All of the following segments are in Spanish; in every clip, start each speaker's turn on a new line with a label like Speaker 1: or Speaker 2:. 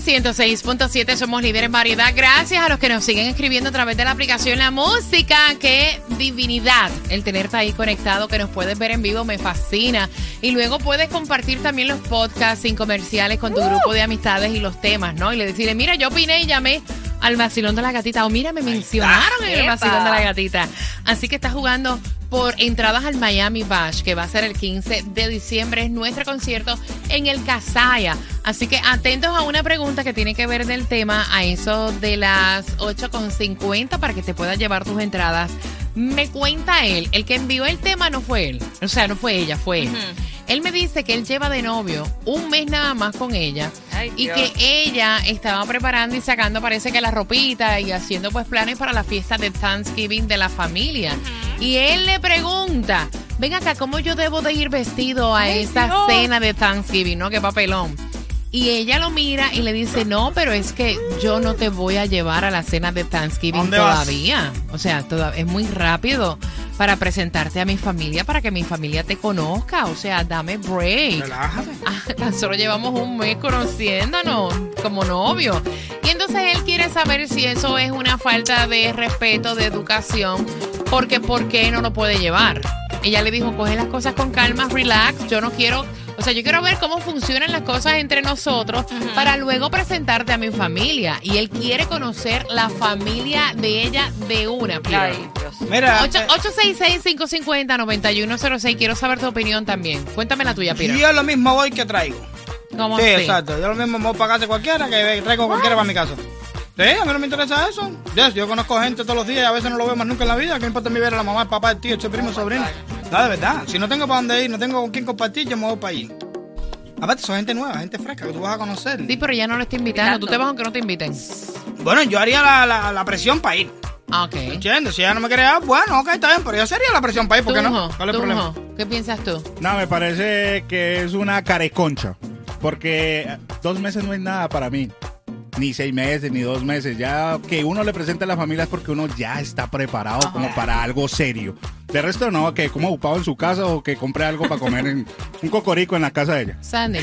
Speaker 1: 106.7 somos líderes en variedad. Gracias a los que nos siguen escribiendo a través de la aplicación La Música. Qué divinidad el tenerte ahí conectado, que nos puedes ver en vivo, me fascina. Y luego puedes compartir también los podcasts sin comerciales con tu grupo de amistades y los temas, ¿no? Y le decirle, mira, yo opiné y llamé al vacilón de la gatita. O mira, me mencionaron en el vacilón de la gatita. Así que estás jugando por entradas al Miami Bash, que va a ser el 15 de diciembre. Es nuestro concierto en el Casaya. Así que atentos a una pregunta que tiene que ver del tema a eso de las 8.50 para que te puedas llevar tus entradas. Me cuenta él, el que envió el tema no fue él. O sea, no fue ella, fue él. Él me dice que él lleva de novio un mes nada más con ella
Speaker 2: Ay,
Speaker 1: y que ella estaba preparando y sacando parece que la ropita y haciendo pues planes para la fiesta de Thanksgiving de la familia. Y él le pregunta, ven acá, ¿cómo yo debo de ir vestido a
Speaker 2: Ay,
Speaker 1: esta
Speaker 2: Dios.
Speaker 1: cena de Thanksgiving? ¿No? Qué papelón. Y ella lo mira y le dice, no, pero es que yo no te voy a llevar a la cena de Thanksgiving todavía. O sea, toda- es muy rápido para presentarte a mi familia, para que mi familia te conozca. O sea, dame break.
Speaker 3: Relájate.
Speaker 1: Ah, tan solo llevamos un mes conociéndonos como novio. Y entonces él quiere saber si eso es una falta de respeto, de educación, porque ¿por qué no lo puede llevar? Ella le dijo, coge las cosas con calma, relax, yo no quiero, o sea, yo quiero ver cómo funcionan las cosas entre nosotros para luego presentarte a mi familia. Y él quiere conocer la familia de ella de una.
Speaker 2: Ay, Dios.
Speaker 3: Mira,
Speaker 1: Ocho-
Speaker 3: eh,
Speaker 1: 866-550-9106. Quiero saber tu opinión también. Cuéntame la tuya, Peter.
Speaker 3: yo lo mismo voy que traigo.
Speaker 1: ¿Cómo
Speaker 3: Sí,
Speaker 1: así?
Speaker 3: exacto. Yo lo mismo voy para casa cualquiera que traigo cualquiera para mi casa. Sí, a mí no me interesa eso. Yes, yo conozco gente todos los días y a veces no lo veo más nunca en la vida. ¿Qué importa mi ver a la mamá, el papá, el tío, el primo, el sobrino? No, de verdad. Si no tengo para dónde ir, no tengo con quién compartir, yo me voy para allí. Aparte, son gente nueva, gente fresca que tú vas a conocer.
Speaker 1: Sí, pero ya no lo está invitando. Tú te vas aunque no te inviten.
Speaker 3: Bueno, yo haría la, la, la presión para ir.
Speaker 1: Ah, ok.
Speaker 3: ¿Entiendes? Si ella no me quiere dar, bueno, ok, está bien, pero yo sería la presión para ir, ¿por qué no? ¿Cuál es el problema?
Speaker 1: ¿Qué piensas tú?
Speaker 4: No, me parece que es una careconcha. Porque dos meses no es nada para mí. Ni seis meses, ni dos meses. Ya que uno le presente a la familia es porque uno ya está preparado como para algo serio. De resto no, que como ocupado en su casa o que compre algo para comer en un cocorico en la casa de ella.
Speaker 1: Sandy.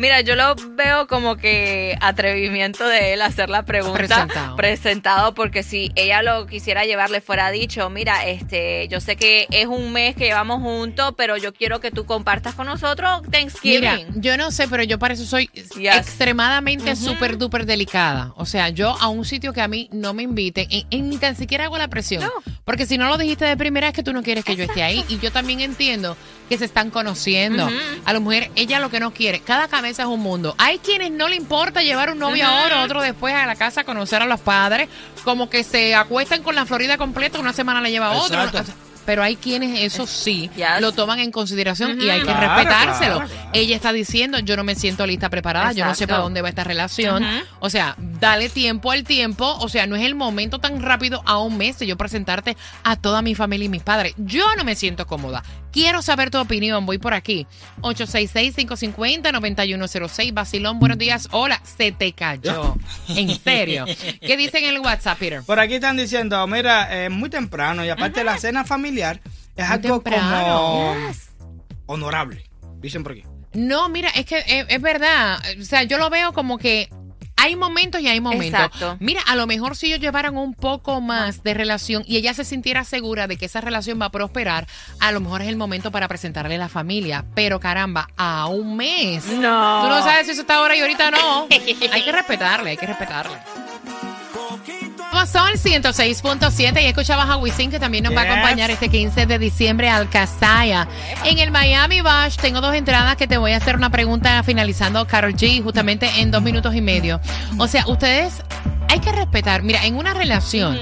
Speaker 2: Mira, yo lo veo como que atrevimiento de él hacer la pregunta
Speaker 1: Presentado.
Speaker 2: presentado, porque si ella lo quisiera llevar, le fuera dicho, mira, este, yo sé que es un mes que llevamos juntos, pero yo quiero que tú compartas con nosotros Thanksgiving.
Speaker 1: Mira, yo no sé, pero yo para eso soy
Speaker 2: Yes.
Speaker 1: extremadamente súper duper delicada. O sea, yo a un sitio que a mí no me inviten, en, en- ni tan siquiera hago la presión.
Speaker 2: No.
Speaker 1: Porque si no lo dijiste de primera es que tú no quieres que yo esté ahí. Y yo también entiendo que se están conociendo. A la mujer, ella lo que no quiere, cada cabeza es un mundo. Hay quienes no le importa llevar un novio ahora, otro después a la casa a conocer a los padres, como que se acuestan con la Florida completa, una semana le lleva a otro.
Speaker 3: Exacto.
Speaker 1: Pero hay quienes, eso sí,
Speaker 2: Yes.
Speaker 1: lo toman en consideración y hay que
Speaker 3: Claro,
Speaker 1: respetárselo.
Speaker 3: claro, claro.
Speaker 1: Ella está diciendo, yo no me siento lista preparada, yo no sé para dónde va esta relación. O sea, dale tiempo al tiempo. O sea, no es el momento tan rápido a un mes de yo presentarte a toda mi familia y mis padres. Yo no me siento cómoda. Quiero saber tu opinión. Voy por aquí. 866-550-9106. Basilón, buenos días. Hola, se te cayó. En serio. ¿Qué dicen en el WhatsApp, Peter?
Speaker 3: Por aquí están diciendo, mira, es muy temprano y aparte la cena familiar es
Speaker 1: Muy
Speaker 3: algo
Speaker 1: temprano.
Speaker 3: como honorable. Dicen por aquí.
Speaker 1: No, mira, es que es, es verdad. O sea, yo lo veo como que hay momentos y hay momentos.
Speaker 2: Exacto.
Speaker 1: Mira, a lo mejor si ellos llevaran un poco más de relación y ella se sintiera segura de que esa relación va a prosperar, a lo mejor es el momento para presentarle a la familia. Pero caramba, a un mes.
Speaker 2: No.
Speaker 1: Tú no sabes si eso está ahora y ahorita no. hay que respetarle, hay que respetarle. Son 106.7 y escuchabas a Wisin que también nos va a acompañar este 15 de diciembre al Casaya. En el Miami Bash tengo dos entradas que te voy a hacer una pregunta finalizando Carol G justamente en dos minutos y medio. O sea, ustedes hay que respetar. Mira, en una relación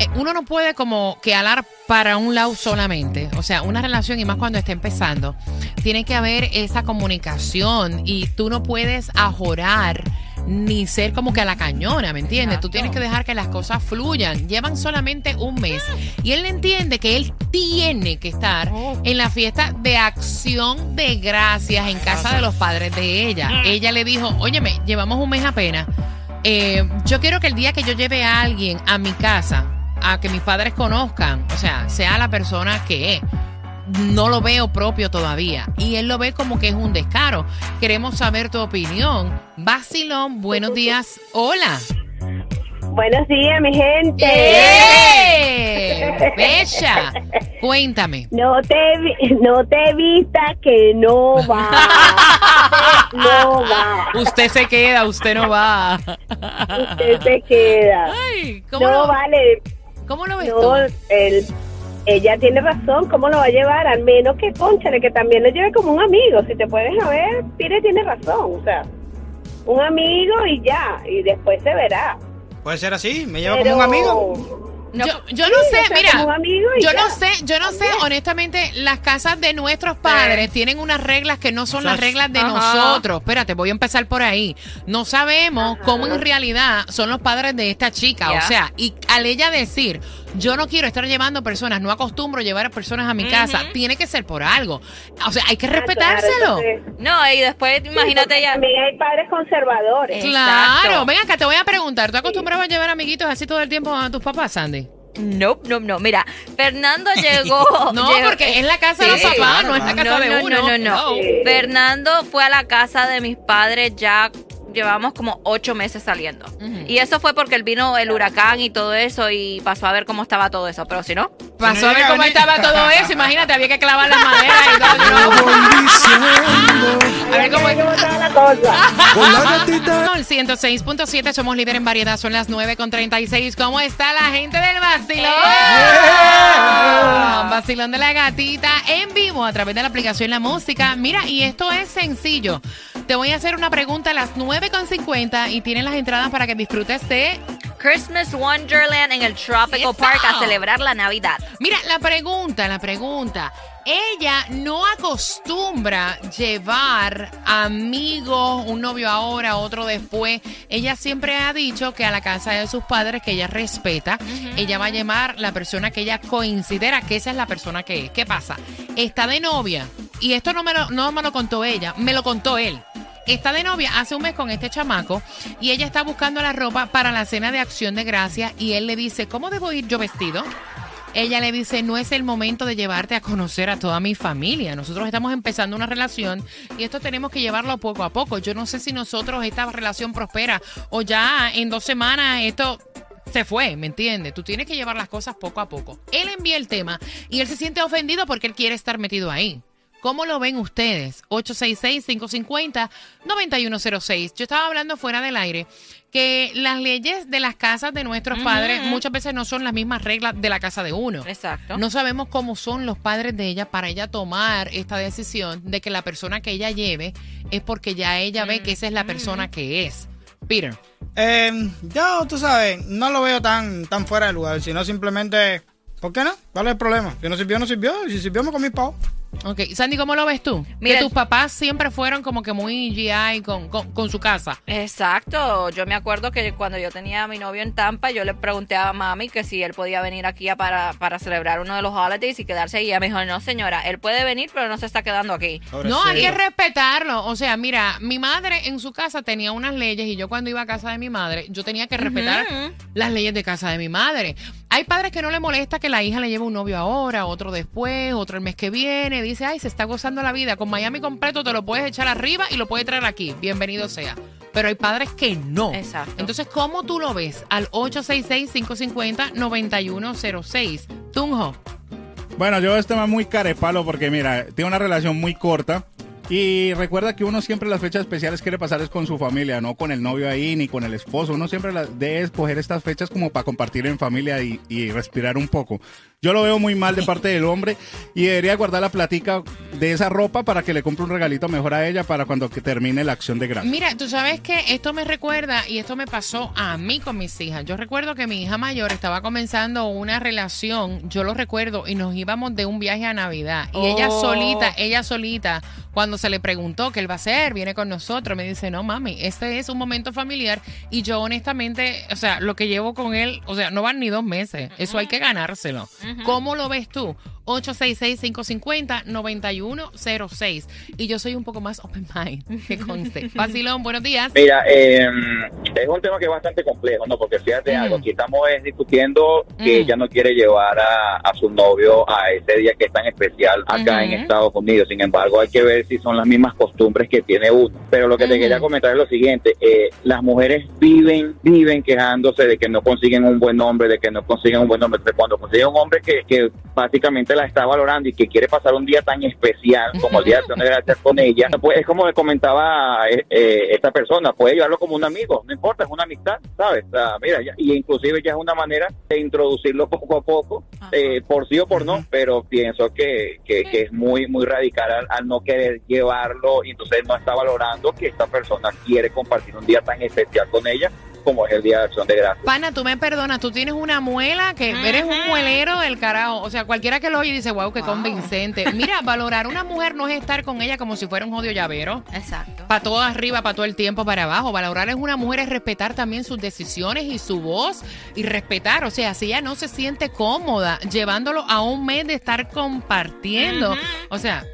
Speaker 1: eh, uno no puede como que alar para un lado solamente. O sea, una relación y más cuando está empezando, tiene que haber esa comunicación y tú no puedes ajorar ni ser como que a la cañona, ¿me entiendes? Tú tienes que dejar que las cosas fluyan. Llevan solamente un mes y él entiende que él tiene que estar en la fiesta de acción de gracias en casa de los padres de ella. Ella le dijo, óyeme, llevamos un mes apenas. eh, yo quiero que el día que yo lleve a alguien a mi casa, a que mis padres conozcan, o sea, sea la persona que es. No lo veo propio todavía. Y él lo ve como que es un descaro. Queremos saber tu opinión. Basilón, buenos días. Hola.
Speaker 5: Buenos días, mi gente.
Speaker 1: ¡Eh! Bella. Cuéntame.
Speaker 5: No te, no te vista que no va. No va.
Speaker 1: Usted se queda, usted no va.
Speaker 5: Usted se queda.
Speaker 1: Ay, ¿cómo,
Speaker 5: No
Speaker 1: lo,
Speaker 5: vale.
Speaker 1: ¿cómo lo ves
Speaker 5: No,
Speaker 1: tú?
Speaker 5: el, ella tiene razón. ¿Cómo lo va a llevar? Al menos que, conchale, que también lo lleve como un amigo. Si te puedes ver, Pire tiene razón. O sea, un amigo y ya. Y después se verá.
Speaker 3: Puede ser así, me lleva
Speaker 5: Pero-
Speaker 3: como un amigo.
Speaker 1: yo, yo no
Speaker 5: Sí,
Speaker 1: sé,
Speaker 5: o sea,
Speaker 1: mira, yo
Speaker 5: ya.
Speaker 1: no sé, yo no sé, honestamente, las casas de nuestros padres tienen unas reglas que no son las reglas de
Speaker 2: Ajá.
Speaker 1: nosotros. Espérate, voy a empezar por ahí. No sabemos cómo en realidad son los padres de esta chica. O sea, y al ella decir, yo no quiero estar llevando personas, no acostumbro llevar a personas a mi casa, tiene que ser por algo. O sea, hay que
Speaker 5: Ah, claro,
Speaker 1: respetárselo.
Speaker 5: entonces-
Speaker 2: No, y después, imagínate ya.
Speaker 5: También hay padres conservadores.
Speaker 1: Claro,
Speaker 2: Exacto.
Speaker 1: ven acá, te voy a preguntar, ¿tú acostumbrabas a llevar amiguitos así todo el tiempo a tus papás, Sandy?
Speaker 2: No, no, no. Mira, Fernando llegó.
Speaker 1: No,
Speaker 2: llegó-
Speaker 1: porque es la casa de los papás,
Speaker 3: claro,
Speaker 1: no es la casa
Speaker 2: no,
Speaker 1: de
Speaker 2: no,
Speaker 1: uno.
Speaker 2: no, no, no.
Speaker 5: Sí.
Speaker 2: Fernando fue a la casa de mis padres ya llevamos como ocho meses saliendo. Y eso fue porque él vino el huracán y todo eso y pasó a ver cómo estaba todo eso. Pero si no,
Speaker 1: Pasó a ver cómo estaba todo eso. Imagínate, había que clavar las maderas y todo. ¿no? A ver cómo
Speaker 5: ¿Cómo está la cosa?
Speaker 1: No, el 106.7, somos líder en variedad, son las 9.36. ¿Cómo está la gente del vacilón? Vacilón de la gatita en vivo a través de la aplicación La Música. Mira, y esto es sencillo. Te voy a hacer una pregunta a las 9.50 y tienes las entradas para que disfrutes de
Speaker 2: Christmas Wonderland en el Tropical
Speaker 1: Eso.
Speaker 2: Park a celebrar la Navidad.
Speaker 1: Mira, la pregunta, la pregunta. Ella no acostumbra llevar amigos, un novio ahora, otro después. Ella siempre ha dicho que a la casa de sus padres, que ella respeta, ella va a llamar la persona que ella considera que esa es la persona que es. ¿Qué pasa? Está de novia, y esto no me lo, no me lo contó ella, me lo contó él. Está de novia hace un mes con este chamaco y ella está buscando la ropa para la cena de acción de gracia y él le dice, ¿cómo debo ir yo vestido? Ella le dice, no es el momento de llevarte a conocer a toda mi familia. Nosotros estamos empezando una relación y esto tenemos que llevarlo poco a poco. Yo no sé si nosotros esta relación prospera o ya en dos semanas esto se fue, ¿me entiendes? Tú tienes que llevar las cosas poco a poco. Él envía el tema y él se siente ofendido porque él quiere estar metido ahí. ¿Cómo lo ven ustedes? 866-550-9106. Yo estaba hablando fuera del aire que las leyes de las casas de nuestros padres muchas veces no son las mismas reglas de la casa de uno.
Speaker 2: Exacto.
Speaker 1: No sabemos cómo son los padres de ella para ella tomar esta decisión de que la persona que ella lleve es porque ya ella ve que esa es la persona que es. Peter.
Speaker 3: Eh, yo, tú sabes, no lo veo tan, tan fuera de lugar, sino simplemente, ¿por qué no? ¿Cuál es el problema? Si no sirvió, no sirvió. Si sirvió, me comí pavo.
Speaker 1: Ok, Sandy, ¿cómo lo ves tú?
Speaker 2: Mira-
Speaker 1: que tus papás siempre fueron como que muy GI con, con, con su casa.
Speaker 2: Exacto. Yo me acuerdo que cuando yo tenía a mi novio en Tampa, yo le pregunté a mami que si él podía venir aquí a para, para celebrar uno de los holidays y quedarse ahí. Y ella me dijo, no señora, él puede venir, pero no se está quedando aquí.
Speaker 1: No, hay que respetarlo. O sea, mira, mi madre en su casa tenía unas leyes y yo cuando iba a casa de mi madre, yo tenía que respetar las leyes de casa de mi madre. Hay padres que no le molesta que la hija le lleve un novio ahora, otro después, otro el mes que viene. Dice, ay, se está gozando la vida. Con Miami completo te lo puedes echar arriba y lo puedes traer aquí. Bienvenido sea. Pero hay padres que no.
Speaker 2: Exacto.
Speaker 1: Entonces, ¿cómo tú lo ves? Al 866-550-9106. Tunjo.
Speaker 4: Bueno, yo este tema muy carepalo porque mira, tiene una relación muy corta. Y recuerda que uno siempre las fechas especiales quiere pasar es con su familia, no con el novio ahí ni con el esposo. Uno siempre debe escoger estas fechas como para compartir en familia y, y respirar un poco. Yo lo veo muy mal de parte del hombre y debería guardar la platica de esa ropa para que le compre un regalito mejor a ella para cuando que termine la acción de gracias.
Speaker 1: Mira, tú sabes que esto me recuerda y esto me pasó a mí con mis hijas. Yo recuerdo que mi hija mayor estaba comenzando una relación, yo lo recuerdo, y nos íbamos de un viaje a Navidad. Y ella
Speaker 2: Oh.
Speaker 1: solita, ella solita, cuando se le preguntó qué él va a hacer, viene con nosotros, me dice, no mami, este es un momento familiar y yo honestamente, o sea, lo que llevo con él, o sea, no van ni dos meses, eso hay que ganárselo. ¿Cómo lo ves tú? 866-550-9106. Y yo soy un poco más open mind, que conste. Vacilón, buenos días.
Speaker 6: Mira, eh, es un tema que es bastante complejo, ¿no? Porque fíjate
Speaker 1: Mm.
Speaker 6: algo, aquí estamos es discutiendo que
Speaker 1: Mm.
Speaker 6: ella no quiere llevar a, a su novio a ese día que es tan especial acá en. Estados Unidos. Sin embargo, hay que ver si son las mismas costumbres que tiene uno. Pero lo que te quería comentar es lo siguiente, eh, las mujeres viven, viven quejándose de que no consiguen un buen hombre, de que no consiguen un buen hombre. Entonces, cuando consiguen un hombre que, que básicamente la está valorando y que quiere pasar un día tan especial como el Día de Acción de Gracias con ella, pues es como le comentaba eh, eh, esta persona, puede llevarlo como un amigo, no importa, es una amistad, ¿sabes? O sea, mira, ya- y inclusive ya es una manera de introducirlo poco a poco, eh, por sí o por no, pero pienso que, que, que es muy muy radical al, al no querer llevarlo y entonces no está valorando que esta persona quiere compartir un día tan especial con ella como es el Día de Acción de Gracias.
Speaker 1: Pana, tú me perdonas, tú tienes una muela que eres un muelero del carajo. O sea, cualquiera que lo oye dice, wow, qué convincente. Mira, valorar una mujer no es estar con ella como si fuera un jodido llavero.
Speaker 2: Exacto.
Speaker 1: Para todo arriba, para todo el tiempo, para abajo. Valorar es una mujer es respetar también sus decisiones y su voz y respetar. O sea, si ella no se siente cómoda llevándolo a un mes de estar compartiendo. O sea,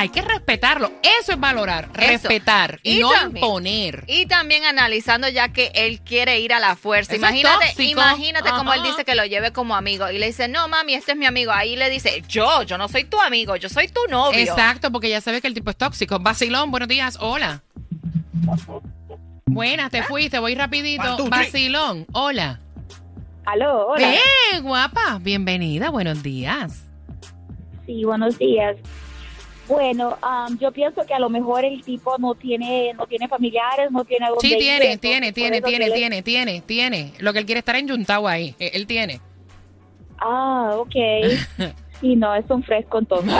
Speaker 1: hay que respetarlo. Eso es valorar,
Speaker 2: Eso.
Speaker 1: respetar y,
Speaker 2: Y
Speaker 1: no
Speaker 2: también-
Speaker 1: imponer.
Speaker 2: Y también analizando ya que él quiere ir a la fuerza.
Speaker 1: Eso
Speaker 2: imagínate, imagínate como él dice que lo lleve como amigo y le dice, no mami, este es mi amigo. Ahí le dice, yo, yo no soy tu amigo, yo soy tu novio.
Speaker 1: Exacto, porque ya sabe que el tipo es tóxico. Vacilón, buenos días, hola. Buenas, te fuiste, voy rapidito.
Speaker 3: One, two, three.
Speaker 1: Vacilón, hola.
Speaker 5: Aló, hola.
Speaker 1: ¡Eh, guapa! Bienvenida, buenos días.
Speaker 7: Sí, buenos días. Bueno, am, yo pienso que a lo mejor el tipo no tiene no tiene familiares, no tiene
Speaker 1: Sí, tiene, tiene, tiene, tiene, tiene, tiene, tiene. Lo que él quiere es estar enyuntado ahí. Eh, Él tiene.
Speaker 7: Ah, ok. Sí, no, es un fresco entonces.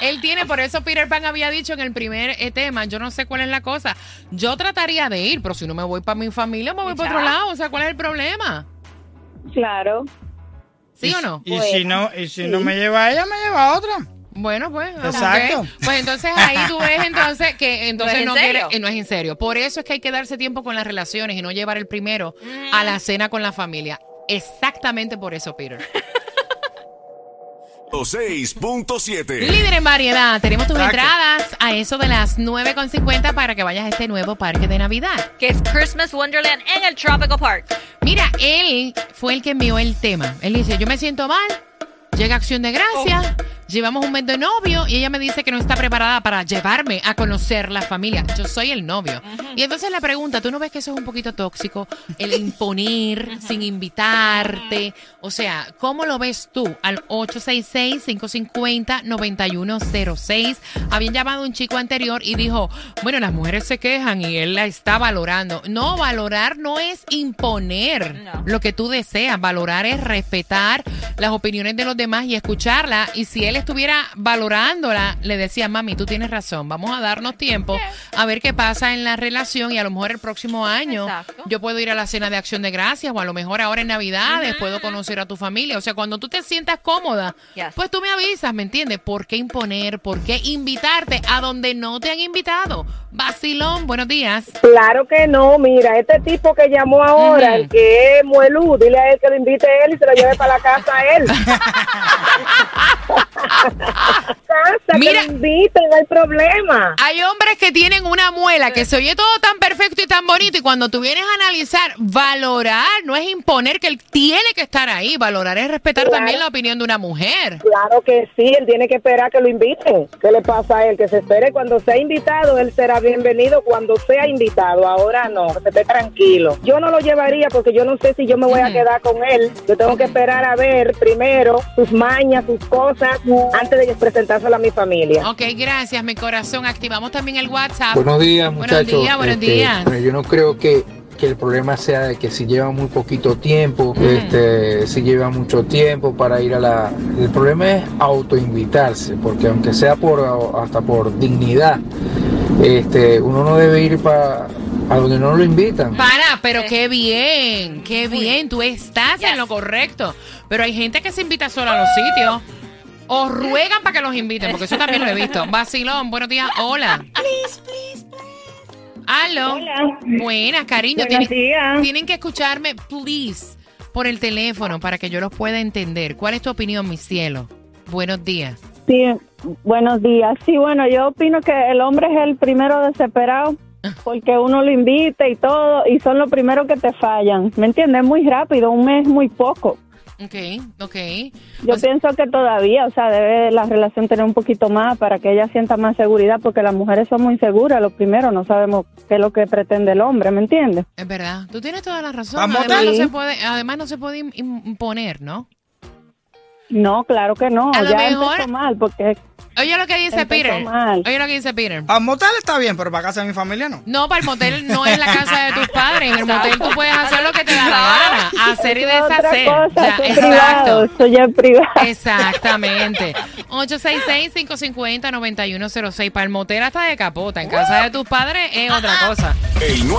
Speaker 1: Él tiene, por eso Peter Pan había dicho en el primer eh, tema, yo no sé cuál es la cosa. Yo trataría de ir, pero si no me voy para mi familia, me voy para otro lado. O sea, ¿cuál es el problema?
Speaker 7: Claro.
Speaker 1: ¿Sí
Speaker 3: Y-
Speaker 1: o no?
Speaker 3: Y si no, y si no me lleva a ella, me lleva a otra.
Speaker 1: Bueno, pues.
Speaker 3: Exacto.
Speaker 1: Pues entonces ahí tú ves entonces que entonces
Speaker 2: en
Speaker 1: no,
Speaker 2: serio?
Speaker 1: quiere, eh, no es en serio. Por eso es que hay que darse tiempo con las relaciones y no llevar el primero a la cena con la familia. Exactamente por eso, Peter.
Speaker 8: 6.7.
Speaker 1: Líder en variedad, tenemos tus
Speaker 3: Exacto.
Speaker 1: entradas a eso de las 9.50 para que vayas a este nuevo parque de Navidad.
Speaker 2: Que es Christmas Wonderland en el Tropical Park.
Speaker 1: Mira, él fue el que envió el tema. Él dice, yo me siento mal, llega Acción de Gracias, llevamos un mes de novio y ella me dice que no está preparada para llevarme a conocer la familia. Yo soy el novio. Y entonces la pregunta, ¿tú no ves que eso es un poquito tóxico? El imponer sin invitarte. O sea, ¿cómo lo ves tú? Al 866-550-9106. Habían llamado un chico anterior y dijo, bueno, las mujeres se quejan y él la está valorando. No, valorar no es imponer
Speaker 2: No.
Speaker 1: lo que tú deseas. Valorar es respetar las opiniones de los demás y escucharla. Y si él estuviera valorándola, le decía, mami, tú tienes razón, vamos a darnos tiempo a ver qué pasa en la relación y a lo mejor el próximo año
Speaker 2: Exacto.
Speaker 1: yo puedo ir a la cena de acción de gracias o a lo mejor ahora en Navidades puedo conocer a tu familia. O sea, cuando tú te sientas cómoda,
Speaker 2: Yes.
Speaker 1: pues tú me avisas, ¿me entiendes? ¿Por qué imponer? ¿Por qué invitarte a donde no te han invitado? Vacilón, buenos días.
Speaker 5: Claro que no, mira, este tipo que llamó ahora, el que es muelú, dile a él que lo invite a él y se lo lleve para la casa a él. casa,
Speaker 1: Mira.
Speaker 5: no hay problema.
Speaker 1: Hay hombres que tienen una muela que se oye todo tan perfecto y tan bonito y cuando tú vienes a analizar, valorar no es imponer que él tiene que estar ahí, valorar es respetar
Speaker 5: Claro.
Speaker 1: también la opinión de una mujer.
Speaker 5: Claro que sí, él tiene que esperar que lo inviten. ¿Qué le pasa a él? Que se espere cuando sea invitado, él será bienvenido cuando sea invitado. Ahora no, que esté tranquilo. Yo no lo llevaría porque yo no sé si yo me voy a
Speaker 1: Ujú.
Speaker 5: quedar con él. Yo tengo que esperar a ver primero sus mañas, sus cosas, antes de presentárselo a mi familia.
Speaker 1: Ok, gracias, mi corazón. Activamos también el WhatsApp.
Speaker 9: Buenos días,
Speaker 1: Buenos
Speaker 9: muchachos.
Speaker 1: días, buenos
Speaker 9: Este,
Speaker 1: días.
Speaker 9: bueno, yo no creo que, que el problema sea de que si lleva muy poquito tiempo,
Speaker 1: Mm.
Speaker 9: este, si lleva mucho tiempo para ir a la... El problema es autoinvitarse, porque aunque sea por hasta por dignidad, este, uno no debe ir para a donde no lo invitan.
Speaker 1: Para, pero qué bien, qué bien, tú estás en lo correcto. Pero hay gente que se invita sola a los sitios. O ruegan para que los inviten, porque eso también lo he visto. Vacilón, buenos días, hola. Aló.
Speaker 5: Hola.
Speaker 1: Buenas, cariño.
Speaker 5: Buenos
Speaker 1: Tienen,
Speaker 5: días.
Speaker 1: tienen que escucharme, please. por el teléfono para que yo los pueda entender. ¿Cuál es tu opinión, mi cielo? Buenos días.
Speaker 10: Sí, buenos días. Sí, bueno, yo opino que el hombre es el primero desesperado porque uno lo invita y todo y son los primeros que te fallan. ¿Me entiendes? Es muy rápido, un mes muy poco.
Speaker 1: Ok, ok.
Speaker 10: Yo pienso que todavía, o sea, debe la relación tener un poquito más para que ella sienta más seguridad porque las mujeres son muy inseguras, lo primero, no sabemos qué es lo que pretende el hombre, ¿me entiendes?
Speaker 1: Es verdad. Tú tienes toda la razón. Además no, se puede, además no se puede im- imponer, ¿no?
Speaker 10: No, claro que no,
Speaker 1: A lo
Speaker 10: ya
Speaker 1: mejor-
Speaker 10: empezó mal porque
Speaker 1: Oye lo que dice Peter.
Speaker 10: mal.
Speaker 1: Oye lo que dice Peter.
Speaker 3: Para motel está bien, pero para casa de mi familia no.
Speaker 1: No, para el motel no es la casa de tus padres. En el motel tú puedes hacer lo que te da la gana. Hacer y deshacer.
Speaker 10: cosa,
Speaker 1: Ya, exacto.
Speaker 10: eso ya es privado.
Speaker 1: Exactamente. 866-550-9106. Para el motel hasta de capota. En casa de tus padres es otra cosa.
Speaker 8: El